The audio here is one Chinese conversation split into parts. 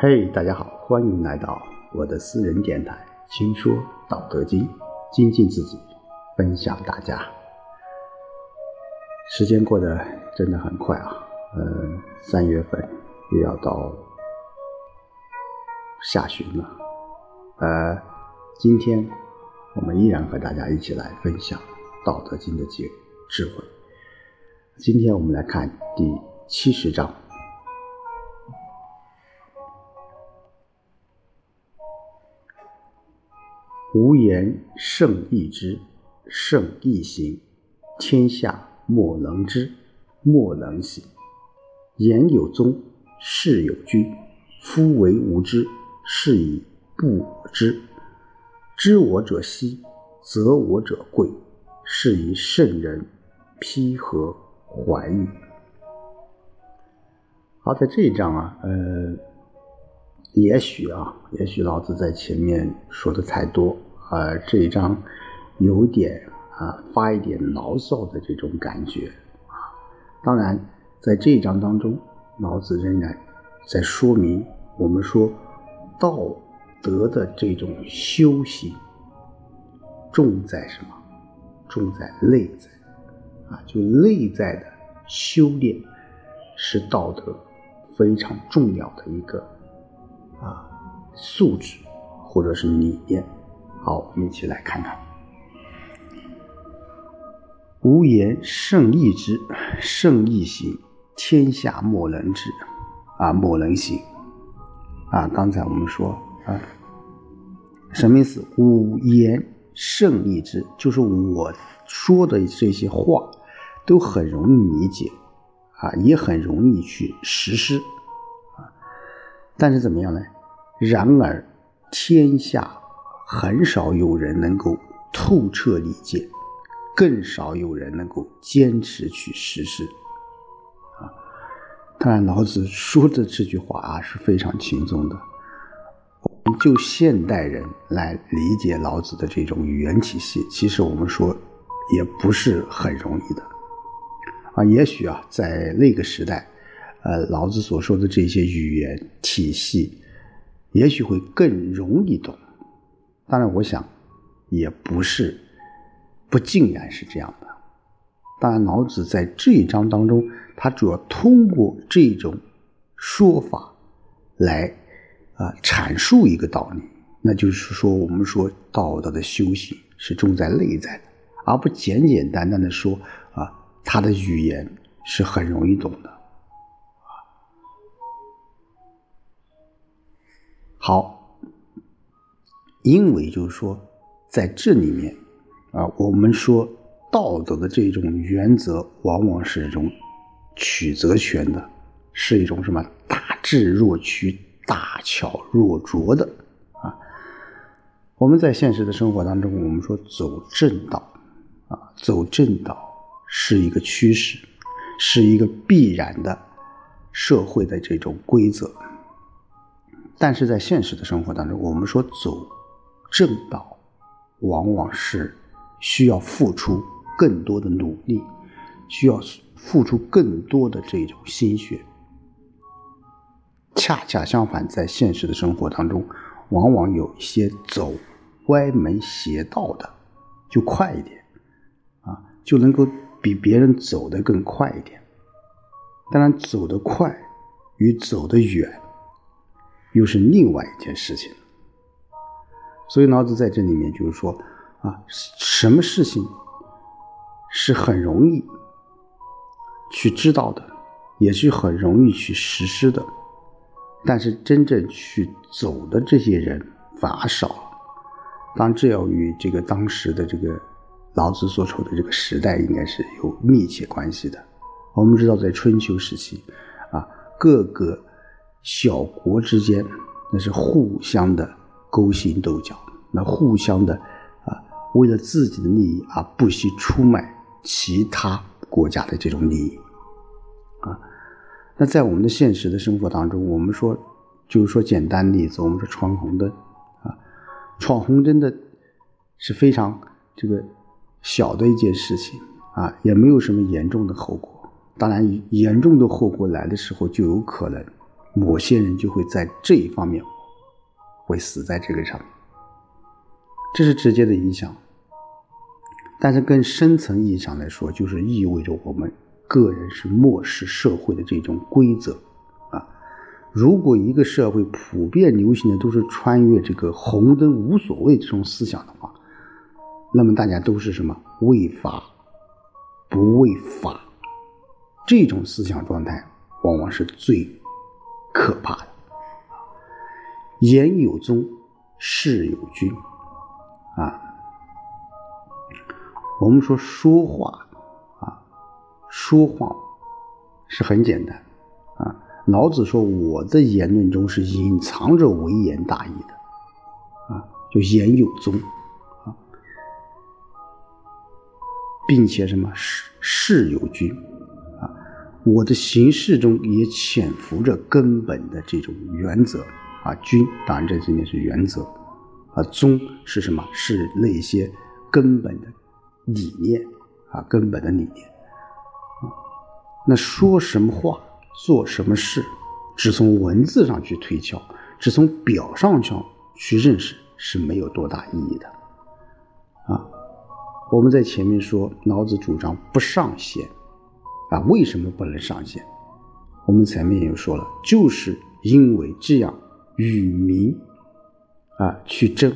嘿，大家好，欢迎来到我的私人电台《轻说道德经》，精进自己，分享大家。时间过得真的很快啊，呃，三月份又要到下旬了，呃，今天我们依然和大家一起来分享《道德经》的智智慧。今天我们来看第七十章。无言胜义之，胜义行，天下莫能知，莫能行。言有宗，事有据。夫为无知，是以不知。知我者希，则我者贵，是以圣人批和怀玉。好，在这一章啊，呃，也许啊，也许老子在前面说的太多。呃，这一章有点啊发一点牢骚的这种感觉啊。当然，在这一章当中，老子仍然在说明我们说道德的这种修行重在什么？重在内在啊，就内在的修炼是道德非常重要的一个啊素质或者是理念。好，我们一起来看看。无言胜义之，胜义行，天下莫能治，啊，莫能行。啊，刚才我们说啊，什么意思？无言胜义之，就是我说的这些话都很容易理解，啊，也很容易去实施，啊，但是怎么样呢？然而天下。很少有人能够透彻理解，更少有人能够坚持去实施。啊，当然，老子说的这句话啊是非常轻松的。就现代人来理解老子的这种语言体系，其实我们说也不是很容易的。啊，也许啊，在那个时代，呃，老子所说的这些语言体系，也许会更容易懂。当然，我想也不是不尽然是这样的。当然，老子在这一章当中，他主要通过这种说法来啊阐述一个道理，那就是说，我们说道德的修行是重在内在的，而不简简单单的说啊他的语言是很容易懂的好。因为就是说，在这里面，啊，我们说道德的这种原则，往往是一种曲则全的，是一种什么大智若屈、大巧若拙的啊。我们在现实的生活当中，我们说走正道，啊，走正道是一个趋势，是一个必然的社会的这种规则。但是在现实的生活当中，我们说走。正道往往是需要付出更多的努力，需要付出更多的这种心血。恰恰相反，在现实的生活当中，往往有一些走歪门邪道的就快一点啊，就能够比别人走得更快一点。当然，走得快与走得远又是另外一件事情。所以老子在这里面就是说，啊，什么事情是很容易去知道的，也是很容易去实施的，但是真正去走的这些人反而少。当然，这要与这个当时的这个老子所处的这个时代应该是有密切关系的。我们知道，在春秋时期，啊，各个小国之间那是互相的。勾心斗角，那互相的啊，为了自己的利益而不惜出卖其他国家的这种利益啊。那在我们的现实的生活当中，我们说，就是说简单例子，我们说闯红灯啊，闯红灯的是非常这个小的一件事情啊，也没有什么严重的后果。当然，严重的后果来的时候，就有可能某些人就会在这一方面会死在这个上面，这是直接的影响。但是更深层意义上来说，就是意味着我们个人是漠视社会的这种规则啊。如果一个社会普遍流行的都是穿越这个红灯无所谓这种思想的话，那么大家都是什么为法不为法，这种思想状态往往是最可怕的。言有宗，事有君啊。我们说说话啊，说话是很简单啊。老子说：“我的言论中是隐藏着微言大义的啊，就言有宗啊，并且什么事事有君，我的行事中也潜伏着根本的这种原则啊。君当然这里面是原则啊，宗是什么？是那些根本的。”理念啊，根本的理念啊，那说什么话，做什么事，只从文字上去推敲，只从表上去去认识，是没有多大意义的啊。我们在前面说，老子主张不上贤啊，为什么不能上线？我们前面也说了，就是因为这样与民啊去争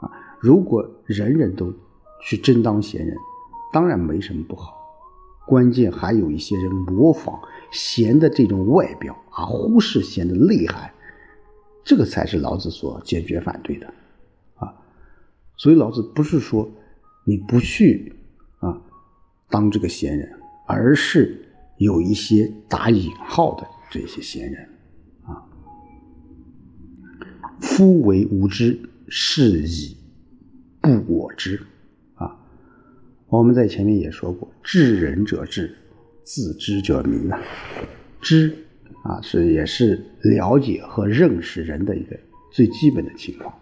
啊，如果人人都。去争当贤人，当然没什么不好。关键还有一些人模仿贤的这种外表，而忽视贤的内涵，这个才是老子所坚决反对的啊！所以老子不是说你不去啊当这个贤人，而是有一些打引号的这些贤人啊。夫为无知，是以不我知啊。我们在前面也说过，知人者智，自知者明啊。知啊是也是了解和认识人的一个最基本的情况。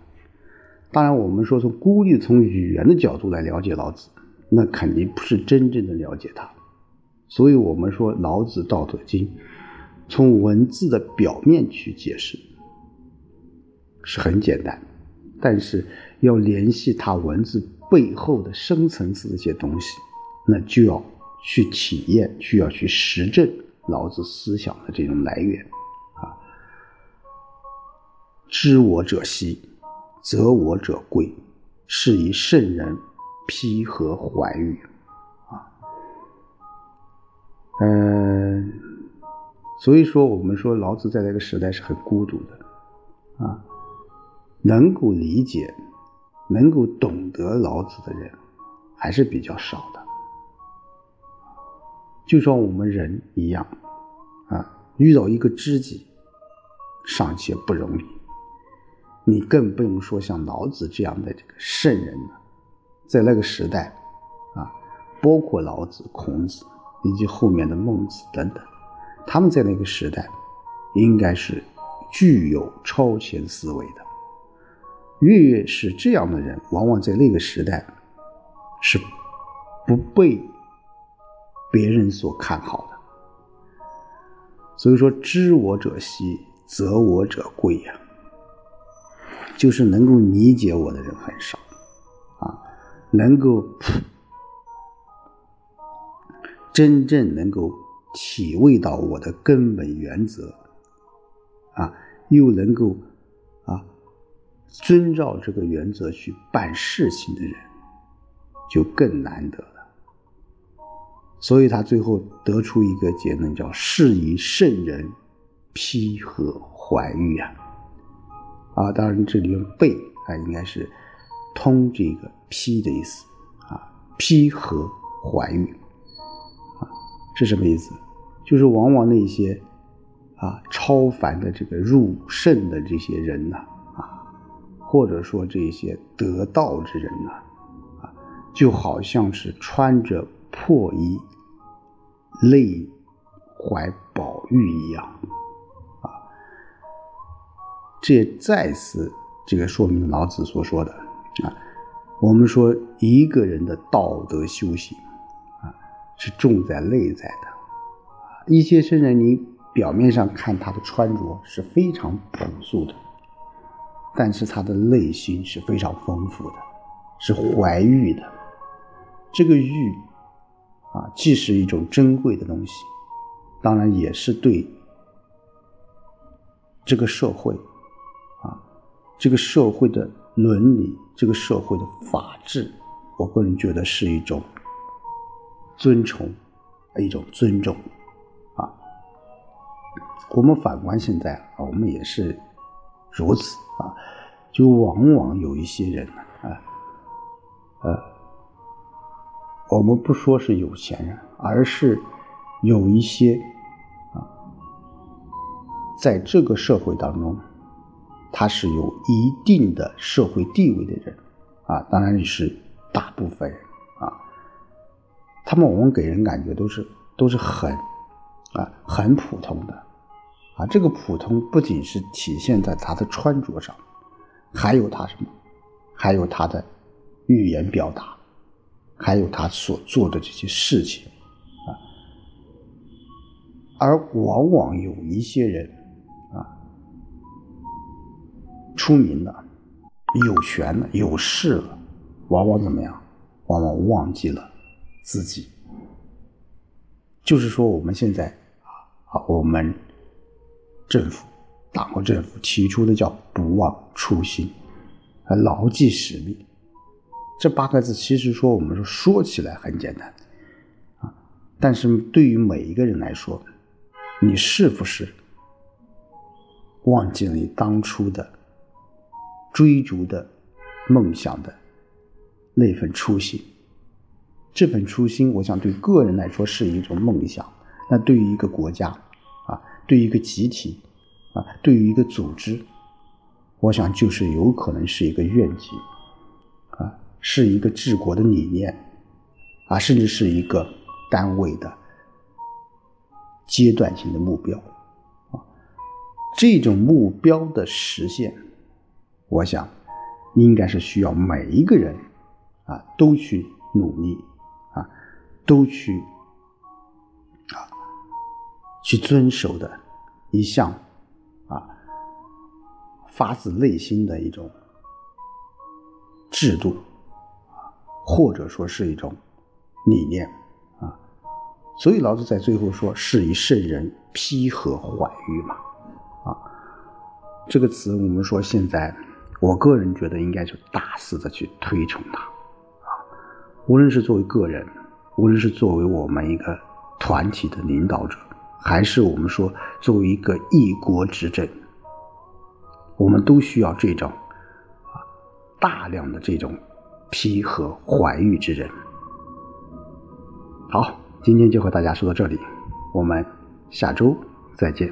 当然，我们说从孤立从语言的角度来了解老子，那肯定不是真正的了解他。所以我们说老子《道德经》，从文字的表面去解释是很简单，但是要联系他文字。背后的深层次的一些东西，那就要去体验，需要去实证老子思想的这种来源啊。知我者希，责我者贵，是以圣人披和怀玉。嗯，所以说我们说老子在那个时代是很孤独的啊，能够理解。能够懂得老子的人还是比较少的，就像我们人一样，啊，遇到一个知己尚且不容易，你更不用说像老子这样的这个圣人了。在那个时代，啊，包括老子、孔子以及后面的孟子等等，他们在那个时代应该是具有超前思维的。越是这样的人，往往在那个时代是不被别人所看好的。所以说，知我者希，则我者贵呀。就是能够理解我的人很少啊，能够真正能够体味到我的根本原则啊，又能够啊。遵照这个原则去办事情的人，就更难得了。所以他最后得出一个结论，叫“是以圣人披和怀玉”啊。啊，当然这里面“背”啊，应该是通这个“披”的意思啊，“披和怀玉”，是什么意思？就是往往那些啊超凡的这个入圣的这些人呢。啊或者说这些得道之人呢，啊，就好像是穿着破衣，内怀宝玉一样，啊，这再次这个说明老子所说的啊，我们说一个人的道德修行，是重在内在的，一些圣人你表面上看他的穿着是非常朴素的，但是他的内心是非常丰富的，是怀玉的。这个玉啊，既是一种珍贵的东西，当然也是对这个社会啊，这个社会的伦理，这个社会的法治，我个人觉得是一种尊崇，一种尊重。啊我们反观现在啊，我们也是如此啊，就往往有一些人啊，呃，我们不说是有钱人，而是有一些啊，在这个社会当中，他是有一定的社会地位的人啊，当然也是大部分人，他们往往给人感觉都是都是很啊很普通的。啊，这个普通不仅是体现在他的穿着上，还有他什么？还有他的语言表达，还有他所做的这些事情啊。而往往有一些人啊，出名了、有权了、有势了，往往怎么样？往往忘记了自己。就是说，我们现在啊，我们。政府，党和政府提出的叫“不忘初心”，啊，牢记使命。这八个字其实说我们说说起来很简单，啊，但是对于每一个人来说，你是不是忘记了你当初的追逐的梦想的那份初心？这份初心，我想对个人来说是一种梦想，那对于一个国家。啊对于一个集体，啊，对于一个组织，我想就是有可能是一个愿景，啊，是一个治国的理念，啊，甚至是一个单位的阶段性的目标，啊，这种目标的实现，我想应该是需要每一个人啊都去努力，都去啊。去遵守的一项啊，发自内心的一种制度啊，或者说是一种理念啊，所以老子在最后说：“是以圣人批和怀玉嘛。”啊，这个词我们说现在，我个人觉得应该就大肆的去推崇它啊，无论是作为个人，无论是作为我们一个团体的领导者。还是我们说，作为一个一国执政，我们都需要这种啊大量的这种批和怀玉之人。好，今天就和大家说到这里，我们下周再见。